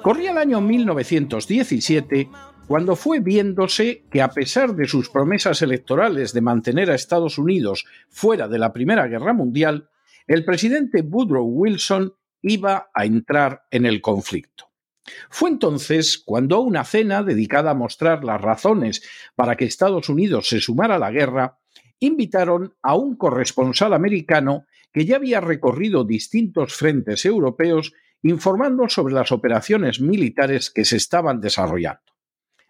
Corría el año 1917 cuando fue viéndose que a pesar de sus promesas electorales de mantener a Estados Unidos fuera de la Primera Guerra Mundial, el presidente Woodrow Wilson iba a entrar en el conflicto. Fue entonces cuando una cena dedicada a mostrar las razones para que Estados Unidos se sumara a la guerra, invitaron a un corresponsal americano que ya había recorrido distintos frentes europeos informando sobre las operaciones militares que se estaban desarrollando.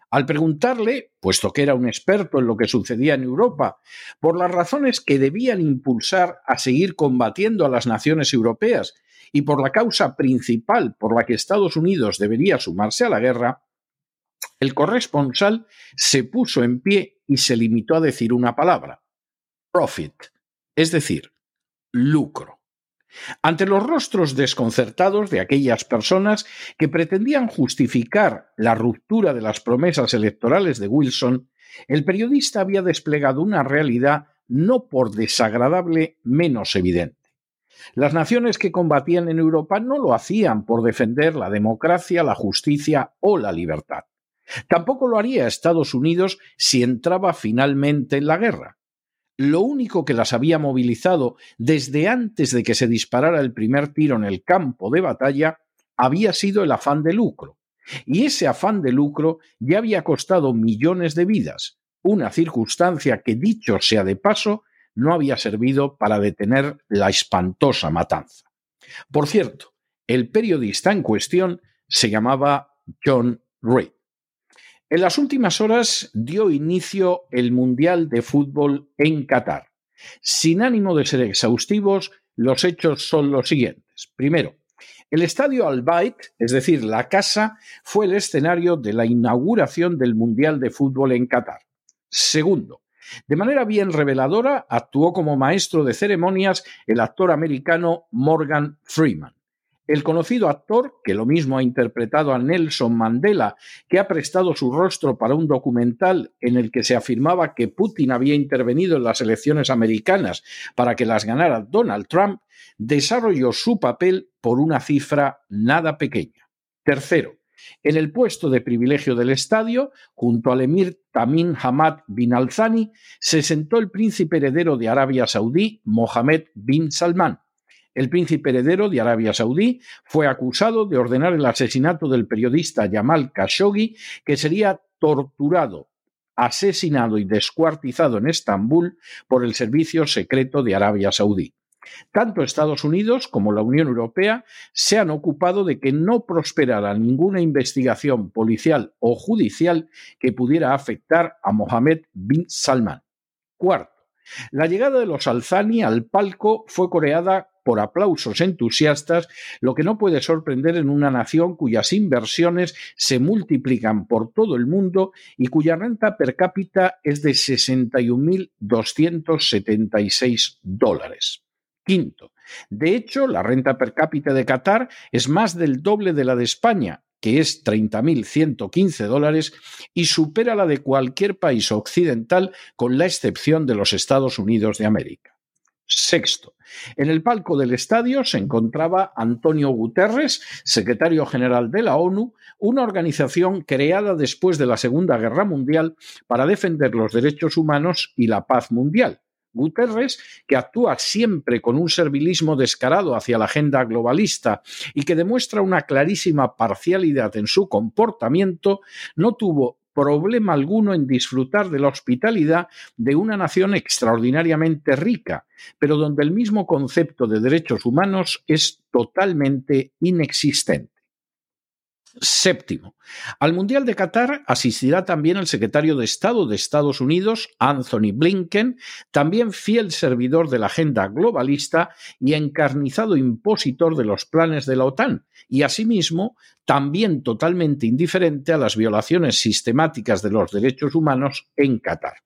Al preguntarle, puesto que era un experto en lo que sucedía en Europa, por las razones que debían impulsar a seguir combatiendo a las naciones europeas y por la causa principal por la que Estados Unidos debería sumarse a la guerra, el corresponsal se puso en pie y se limitó a decir una palabra, profit, es decir, lucro. Ante los rostros desconcertados de aquellas personas que pretendían justificar la ruptura de las promesas electorales de Wilson, el periodista había desplegado una realidad no por desagradable menos evidente. Las naciones que combatían en Europa no lo hacían por defender la democracia, la justicia o la libertad. Tampoco lo haría Estados Unidos si entraba finalmente en la guerra lo único que las había movilizado desde antes de que se disparara el primer tiro en el campo de batalla había sido el afán de lucro. Y ese afán de lucro ya había costado millones de vidas, una circunstancia que, dicho sea de paso, no había servido para detener la espantosa matanza. Por cierto, el periodista en cuestión se llamaba John Reed. En las últimas horas dio inicio el Mundial de Fútbol en Qatar. Sin ánimo de ser exhaustivos, los hechos son los siguientes. Primero, el estadio Al Bayt, es decir, la casa, fue el escenario de la inauguración del Mundial de Fútbol en Qatar. Segundo, de manera bien reveladora, actuó como maestro de ceremonias el actor americano Morgan Freeman. El conocido actor, que lo mismo ha interpretado a Nelson Mandela, que ha prestado su rostro para un documental en el que se afirmaba que Putin había intervenido en las elecciones americanas para que las ganara Donald Trump, desarrolló su papel por una cifra nada pequeña. Tercero, en el puesto de privilegio del estadio, junto al emir Tamim Hamad bin Al-Thani, se sentó el príncipe heredero de Arabia Saudí, Mohammed bin Salman, el príncipe heredero de Arabia Saudí fue acusado de ordenar el asesinato del periodista Jamal Khashoggi, que sería torturado, asesinado y descuartizado en Estambul por el Servicio Secreto de Arabia Saudí. Tanto Estados Unidos como la Unión Europea se han ocupado de que no prosperara ninguna investigación policial o judicial que pudiera afectar a Mohammed bin Salman. Cuarto, la llegada de los Alzani al palco fue coreada por aplausos entusiastas, lo que no puede sorprender en una nación cuyas inversiones se multiplican por todo el mundo y cuya renta per cápita es de 61.276 dólares. Quinto, de hecho, la renta per cápita de Qatar es más del doble de la de España, que es 30.115 dólares, y supera la de cualquier país occidental con la excepción de los Estados Unidos de América. Sexto, en el palco del estadio se encontraba Antonio Guterres, secretario general de la ONU, una organización creada después de la Segunda Guerra Mundial para defender los derechos humanos y la paz mundial. Guterres, que actúa siempre con un servilismo descarado hacia la agenda globalista y que demuestra una clarísima parcialidad en su comportamiento, no tuvo problema alguno en disfrutar de la hospitalidad de una nación extraordinariamente rica, pero donde el mismo concepto de derechos humanos es totalmente inexistente. Séptimo, al Mundial de Qatar asistirá también el secretario de Estado de Estados Unidos, Anthony Blinken, también fiel servidor de la agenda globalista y encarnizado impositor de los planes de la OTAN, y asimismo también totalmente indiferente a las violaciones sistemáticas de los derechos humanos en Qatar.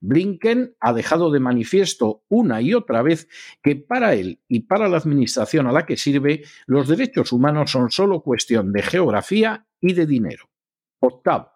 Blinken ha dejado de manifiesto una y otra vez que para él y para la administración a la que sirve, los derechos humanos son solo cuestión de geografía y de dinero. Octavo.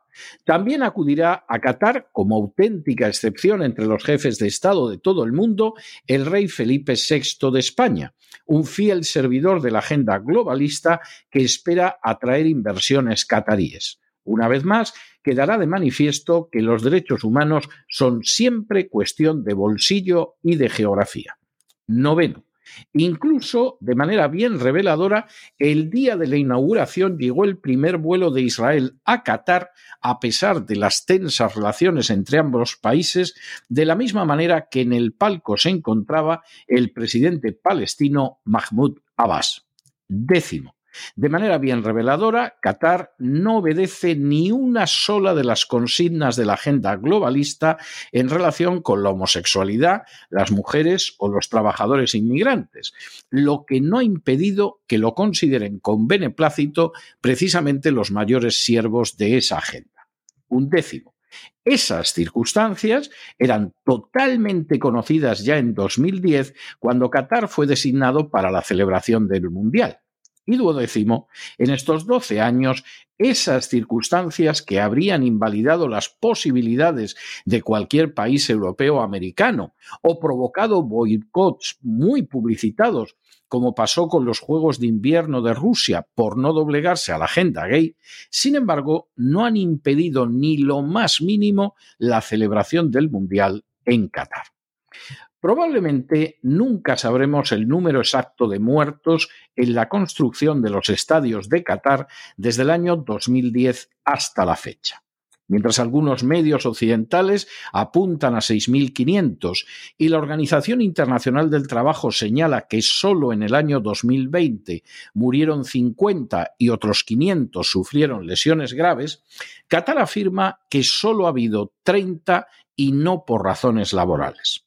También acudirá a Qatar, como auténtica excepción entre los jefes de Estado de todo el mundo, el rey Felipe VI de España, un fiel servidor de la agenda globalista que espera atraer inversiones cataríes. Una vez más, quedará de manifiesto que los derechos humanos son siempre cuestión de bolsillo y de geografía. Noveno. Incluso, de manera bien reveladora, el día de la inauguración llegó el primer vuelo de Israel a Qatar, a pesar de las tensas relaciones entre ambos países, de la misma manera que en el palco se encontraba el presidente palestino Mahmoud Abbas. Décimo. De manera bien reveladora, Qatar no obedece ni una sola de las consignas de la agenda globalista en relación con la homosexualidad, las mujeres o los trabajadores inmigrantes, lo que no ha impedido que lo consideren con beneplácito precisamente los mayores siervos de esa agenda. Un décimo. Esas circunstancias eran totalmente conocidas ya en 2010 cuando Qatar fue designado para la celebración del Mundial. Y duodécimo, en estos doce años, esas circunstancias que habrían invalidado las posibilidades de cualquier país europeo o americano o provocado boicots muy publicitados, como pasó con los Juegos de Invierno de Rusia por no doblegarse a la agenda gay, sin embargo, no han impedido ni lo más mínimo la celebración del Mundial en Qatar. Probablemente nunca sabremos el número exacto de muertos en la construcción de los estadios de Qatar desde el año 2010 hasta la fecha. Mientras algunos medios occidentales apuntan a 6.500 y la Organización Internacional del Trabajo señala que solo en el año 2020 murieron 50 y otros 500 sufrieron lesiones graves, Qatar afirma que solo ha habido 30 y no por razones laborales.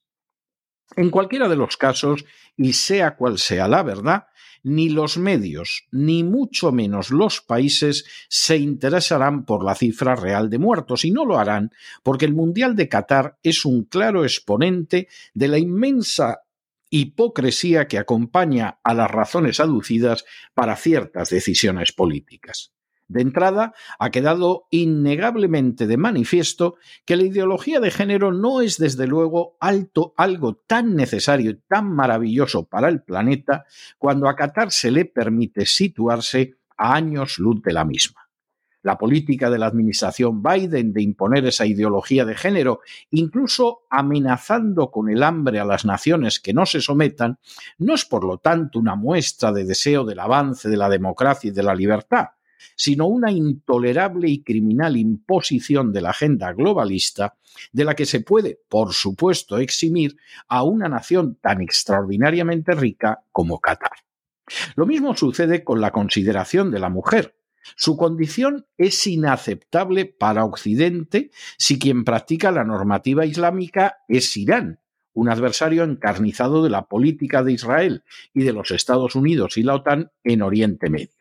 En cualquiera de los casos, y sea cual sea la verdad, ni los medios, ni mucho menos los países se interesarán por la cifra real de muertos, y no lo harán porque el Mundial de Qatar es un claro exponente de la inmensa hipocresía que acompaña a las razones aducidas para ciertas decisiones políticas. De entrada, ha quedado innegablemente de manifiesto que la ideología de género no es desde luego alto, algo tan necesario y tan maravilloso para el planeta cuando a Qatar se le permite situarse a años luz de la misma. La política de la administración Biden de imponer esa ideología de género, incluso amenazando con el hambre a las naciones que no se sometan, no es por lo tanto una muestra de deseo del avance de la democracia y de la libertad, sino una intolerable y criminal imposición de la agenda globalista de la que se puede, por supuesto, eximir a una nación tan extraordinariamente rica como Qatar. Lo mismo sucede con la consideración de la mujer. Su condición es inaceptable para Occidente si quien practica la normativa islámica es Irán, un adversario encarnizado de la política de Israel y de los Estados Unidos y la OTAN en Oriente Medio.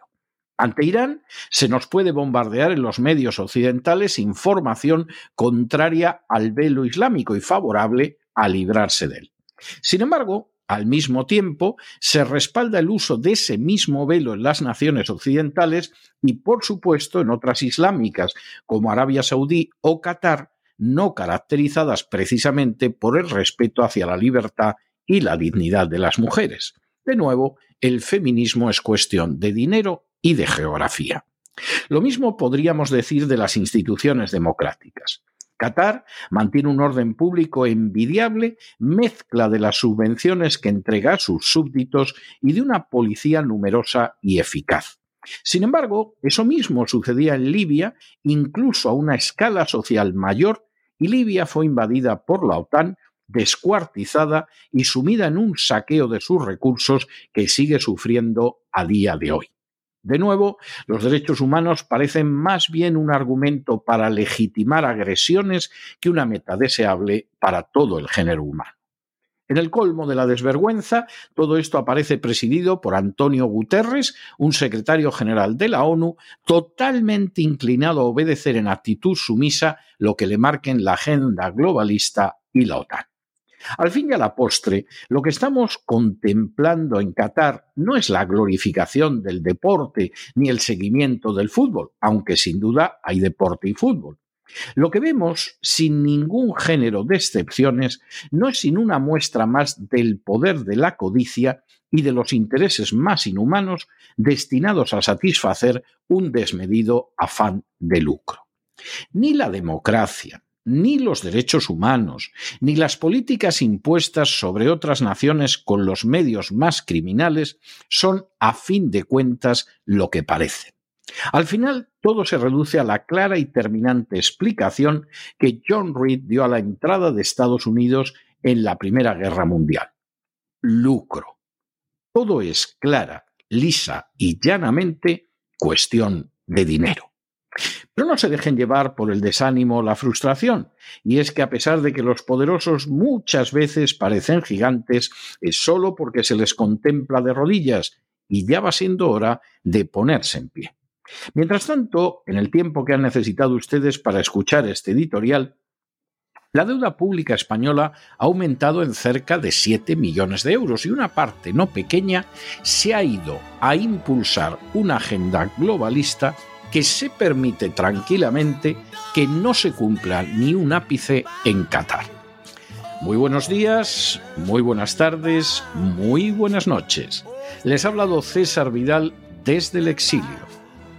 Ante Irán se nos puede bombardear en los medios occidentales información contraria al velo islámico y favorable a librarse de él. Sin embargo, al mismo tiempo, se respalda el uso de ese mismo velo en las naciones occidentales y, por supuesto, en otras islámicas como Arabia Saudí o Qatar, no caracterizadas precisamente por el respeto hacia la libertad y la dignidad de las mujeres. De nuevo, el feminismo es cuestión de dinero y de geografía. Lo mismo podríamos decir de las instituciones democráticas. Qatar mantiene un orden público envidiable, mezcla de las subvenciones que entrega a sus súbditos y de una policía numerosa y eficaz. Sin embargo, eso mismo sucedía en Libia, incluso a una escala social mayor, y Libia fue invadida por la OTAN, descuartizada y sumida en un saqueo de sus recursos que sigue sufriendo a día de hoy. De nuevo, los derechos humanos parecen más bien un argumento para legitimar agresiones que una meta deseable para todo el género humano. En el colmo de la desvergüenza, todo esto aparece presidido por Antonio Guterres, un secretario general de la ONU, totalmente inclinado a obedecer en actitud sumisa lo que le marquen la agenda globalista y la OTAN. Al fin y a la postre, lo que estamos contemplando en Qatar no es la glorificación del deporte ni el seguimiento del fútbol, aunque sin duda hay deporte y fútbol. Lo que vemos, sin ningún género de excepciones, no es sino una muestra más del poder de la codicia y de los intereses más inhumanos destinados a satisfacer un desmedido afán de lucro. Ni la democracia, ni los derechos humanos, ni las políticas impuestas sobre otras naciones con los medios más criminales son, a fin de cuentas, lo que parecen. Al final, todo se reduce a la clara y terminante explicación que John Reed dio a la entrada de Estados Unidos en la Primera Guerra Mundial. Lucro. Todo es clara, lisa y llanamente cuestión de dinero. Pero no se dejen llevar por el desánimo o la frustración, y es que a pesar de que los poderosos muchas veces parecen gigantes, es solo porque se les contempla de rodillas, y ya va siendo hora de ponerse en pie. Mientras tanto, en el tiempo que han necesitado ustedes para escuchar este editorial, la deuda pública española ha aumentado en cerca de 7 millones de euros y una parte no pequeña se ha ido a impulsar una agenda globalista que se permite tranquilamente que no se cumpla ni un ápice en Qatar. Muy buenos días, muy buenas tardes, muy buenas noches. Les ha hablado César Vidal desde el exilio.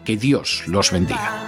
Que Dios los bendiga.